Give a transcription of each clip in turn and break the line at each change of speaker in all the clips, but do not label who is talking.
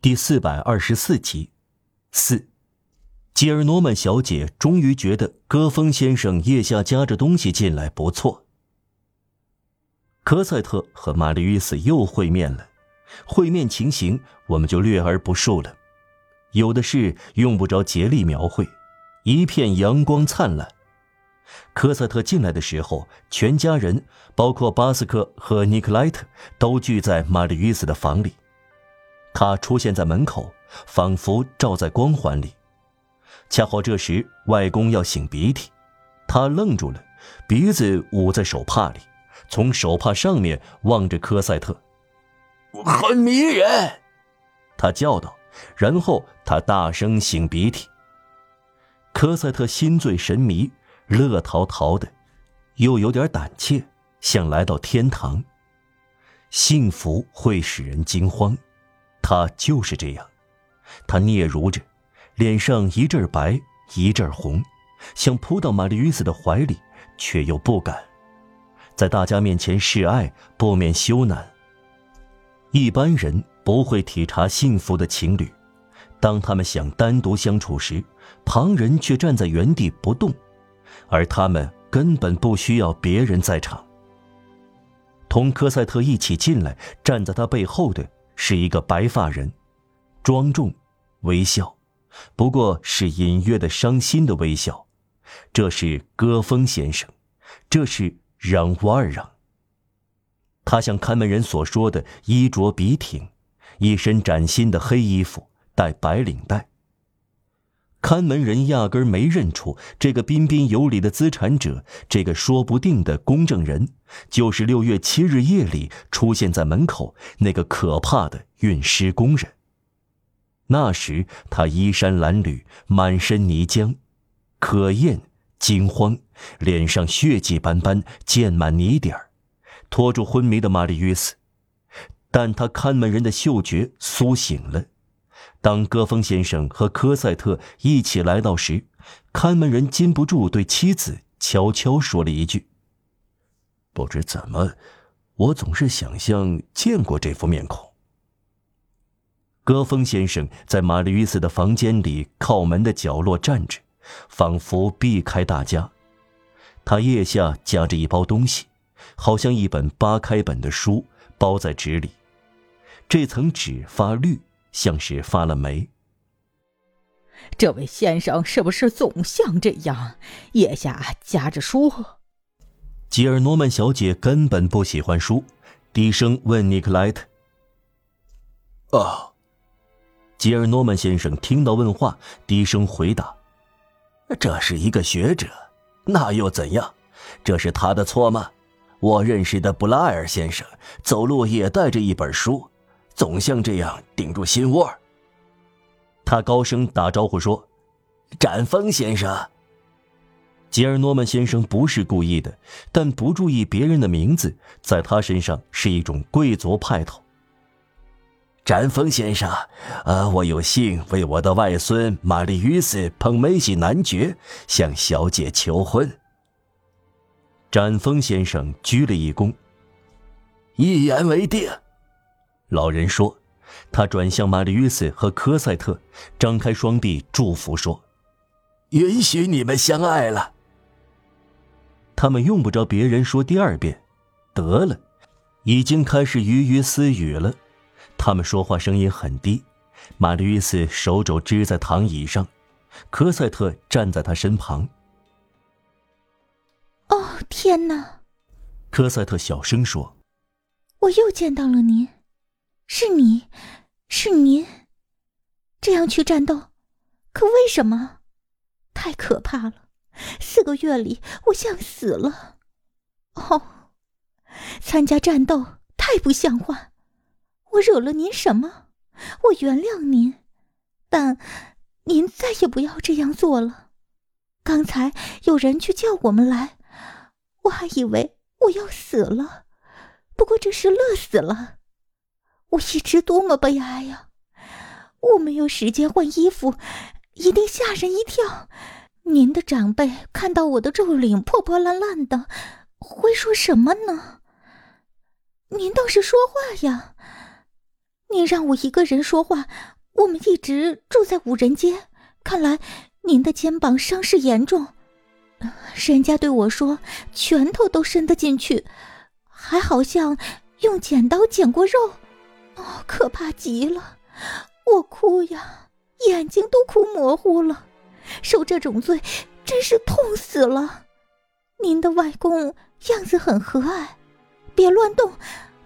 第四百二十四集，四，吉尔诺曼小姐终于觉得戈峰先生腋下夹着东西进来不错。科赛特和玛丽约斯又会面了，会面情形我们就略而不述了，有的是用不着竭力描绘，一片阳光灿烂。科赛特进来的时候，全家人，包括巴斯克和尼克莱特，都聚在玛丽约斯的房里。他出现在门口，仿佛照在光环里。恰好这时，外公要擤鼻涕，他愣住了，鼻子捂在手帕里，从手帕上面望着科赛特，
很迷人，
他叫道。然后他大声擤鼻涕。科赛特心醉神迷。乐淘淘的，又有点胆怯，像来到天堂。幸福会使人惊慌，他就是这样。他嗫嚅着，脸上一阵白一阵红，想扑到玛丽约斯的怀里，却又不敢。在大家面前示爱，不免羞赧。一般人不会体察幸福的情侣，当他们想单独相处时，旁人却站在原地不动。而他们根本不需要别人在场。同科赛特一起进来，站在他背后的是一个白发人，庄重，微笑，不过是隐约的伤心的微笑。这是戈峰先生，这是让瓦尔让。他像看门人所说的，衣着笔挺，一身崭新的黑衣服，带白领带。看门人压根没认出这个彬彬有礼的资产者，这个说不定的公证人，就是六月七日夜里出现在门口那个可怕的运尸工人。那时他衣衫褴褛，满身泥浆，可厌，惊慌，脸上血迹斑斑，溅满泥点儿，拖住昏迷的玛丽约斯，但他看门人的嗅觉苏醒了。当戈峰先生和科赛特一起来到时，看门人禁不住对妻子悄悄说了一句：“不知怎么，我总是想象见过这副面孔。”戈峰先生在玛丽约斯的房间里靠门的角落站着，仿佛避开大家。他腋下夹着一包东西，好像一本八开本的书，包在纸里。这层纸发绿。像是发了霉。
这位先生是不是总像这样，腋下夹着书？
吉尔诺曼小姐根本不喜欢书，低声问尼克莱特：“
啊。”
吉尔诺曼先生听到问话，低声回答：“
这是一个学者，那又怎样？这是他的错吗？我认识的布拉尔先生走路也带着一本书。”总像这样顶住心窝。
他高声打招呼说：“
展峰先生。”
吉尔诺曼先生不是故意的，但不注意别人的名字，在他身上是一种贵族派头。
展峰先生，呃，我有幸为我的外孙玛丽约斯捧梅西男爵向小姐求婚。
展峰先生鞠了一躬，
一言为定。
老人说：“他转向玛丽约斯和科赛特，张开双臂祝福说：‘
允许你们相爱了。’
他们用不着别人说第二遍，得了，已经开始鱼鱼私语了。他们说话声音很低。玛丽约斯手肘支在躺椅上，科赛特站在他身旁。
‘哦，天哪！’
科赛特小声说：‘
我又见到了您。’”是你，是您，这样去战斗，可为什么？太可怕了！四个月里，我像死了。哦，参加战斗太不像话！我惹了您什么？我原谅您，但您再也不要这样做了。刚才有人去叫我们来，我还以为我要死了，不过这是乐死了。我一直多么悲哀呀！我没有时间换衣服，一定吓人一跳。您的长辈看到我的皱领破破烂烂的，会说什么呢？您倒是说话呀！您让我一个人说话。我们一直住在五人街，看来您的肩膀伤势严重。人家对我说，拳头都伸得进去，还好像用剪刀剪过肉，哦，可怕极了！我哭呀，眼睛都哭模糊了。受这种罪，真是痛死了。您的外公样子很和蔼，别乱动，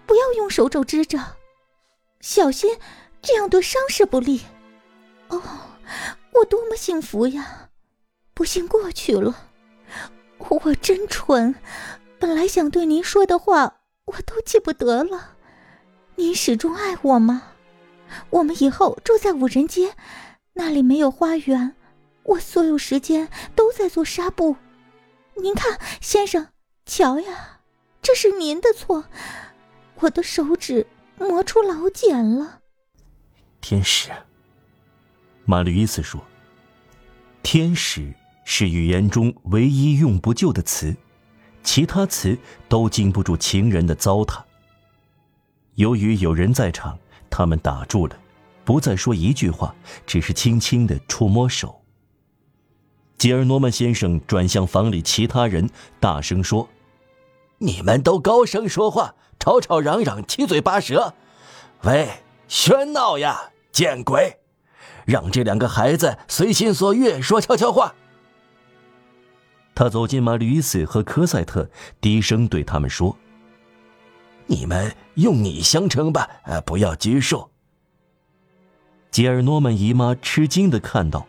不要用手肘支着，小心。这样对伤势不利。哦，我多么幸福呀！不幸过去了，我真蠢，本来想对您说的话我都记不得了。始终爱我吗？我们以后住在五人街，那里没有花园，我所有时间都在做纱布。您看，先生，瞧呀，这是您的错，我的手指磨出老茧了。
天使，马吕伊斯说：“天使是语言中唯一用不就的词，其他词都经不住情人的糟蹋。由于有人在场，他们打住了，不再说一句话，只是轻轻的触摸手。”吉尔诺曼先生转向房里其他人，大声说：“
你们都高声说话，吵吵嚷嚷，七嘴八舌，喂，喧闹呀！”见鬼！让这两个孩子随心所欲说悄悄话。
他走进马吕斯和科赛特，低声对他们说：“
你们用你相称吧，呃，不要拘束。”
吉尔诺曼姨妈吃惊的看到，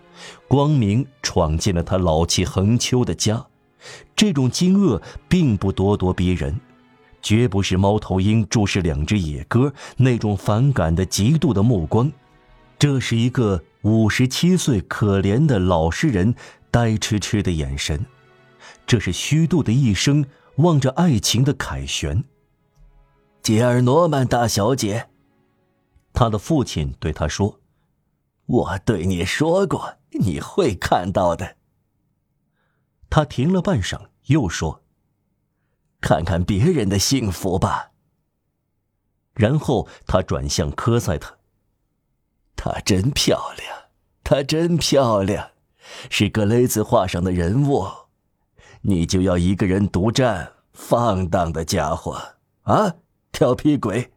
光明闯进了他老气横秋的家。这种惊愕并不咄咄逼人，绝不是猫头鹰注视两只野鸽那种反感的嫉妒的目光。这是一个五十七岁可怜的老实人，呆痴痴的眼神。这是虚度的一生望着爱情的凯旋。
吉尔诺曼大小姐，
他的父亲对他说：“
我对你说过，你会看到的。”
他停了半晌，又说：“
看看别人的幸福吧。”
然后他转向科赛特。
她真漂亮，她真漂亮，是格雷兹画上的人物。你就要一个人独占，放荡的家伙啊！调皮鬼，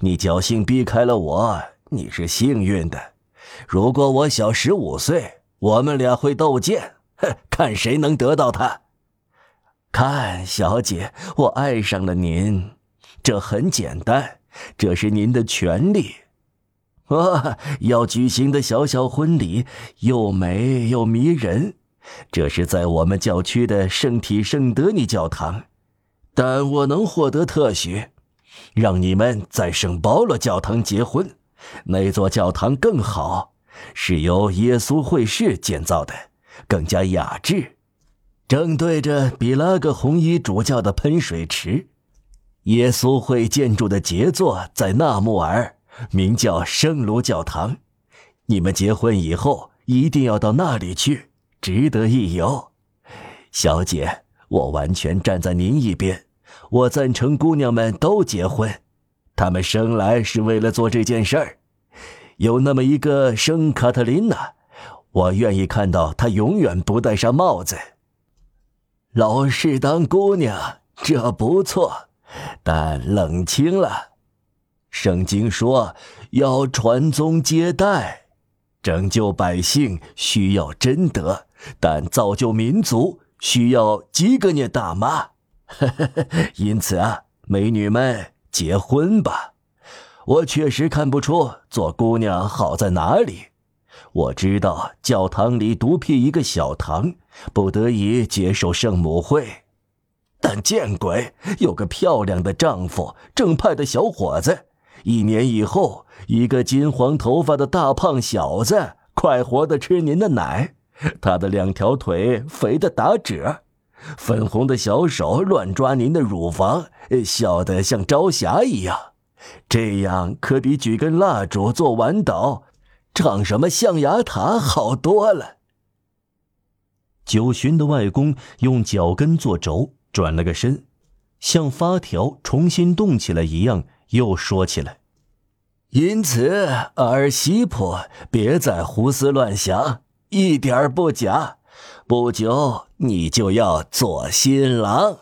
你侥幸避开了我，你是幸运的。如果我小十五岁，我们俩会斗剑，哼，看谁能得到他。看，小姐，我爱上了您，这很简单，这是您的权利。哇！要举行的小小婚礼又美又迷人，这是在我们教区的圣体圣德尼教堂，但我能获得特许，让你们在圣保罗教堂结婚。那座教堂更好，是由耶稣会士建造的，更加雅致，正对着比拉格红衣主教的喷水池。耶稣会建筑的杰作在纳木尔。名叫圣卢教堂，你们结婚以后一定要到那里去，值得一游。小姐，我完全站在您一边，我赞成姑娘们都结婚，她们生来是为了做这件事儿。有那么一个圣卡特琳娜，我愿意看到她永远不戴上帽子。老是当姑娘，这不错，但冷清了。圣经说要传宗接代，拯救百姓需要贞德，但造就民族需要几个涅大妈。因此啊，美女们结婚吧。我确实看不出做姑娘好在哪里。我知道教堂里独辟一个小堂，不得已接受圣母会，但见鬼，有个漂亮的丈夫，正派的小伙子。一年以后，一个金黄头发的大胖小子快活的吃您的奶，他的两条腿肥的打褶，粉红的小手乱抓您的乳房，笑得像朝霞一样。这样可比举根蜡烛做晚祷，唱什么象牙塔好多了。九旬的外公用脚跟做轴，转了个身，像发条重新动起来一样。又说起来，因此，儿媳妇别再胡思乱想，一点不假。不久，你就要做新郎。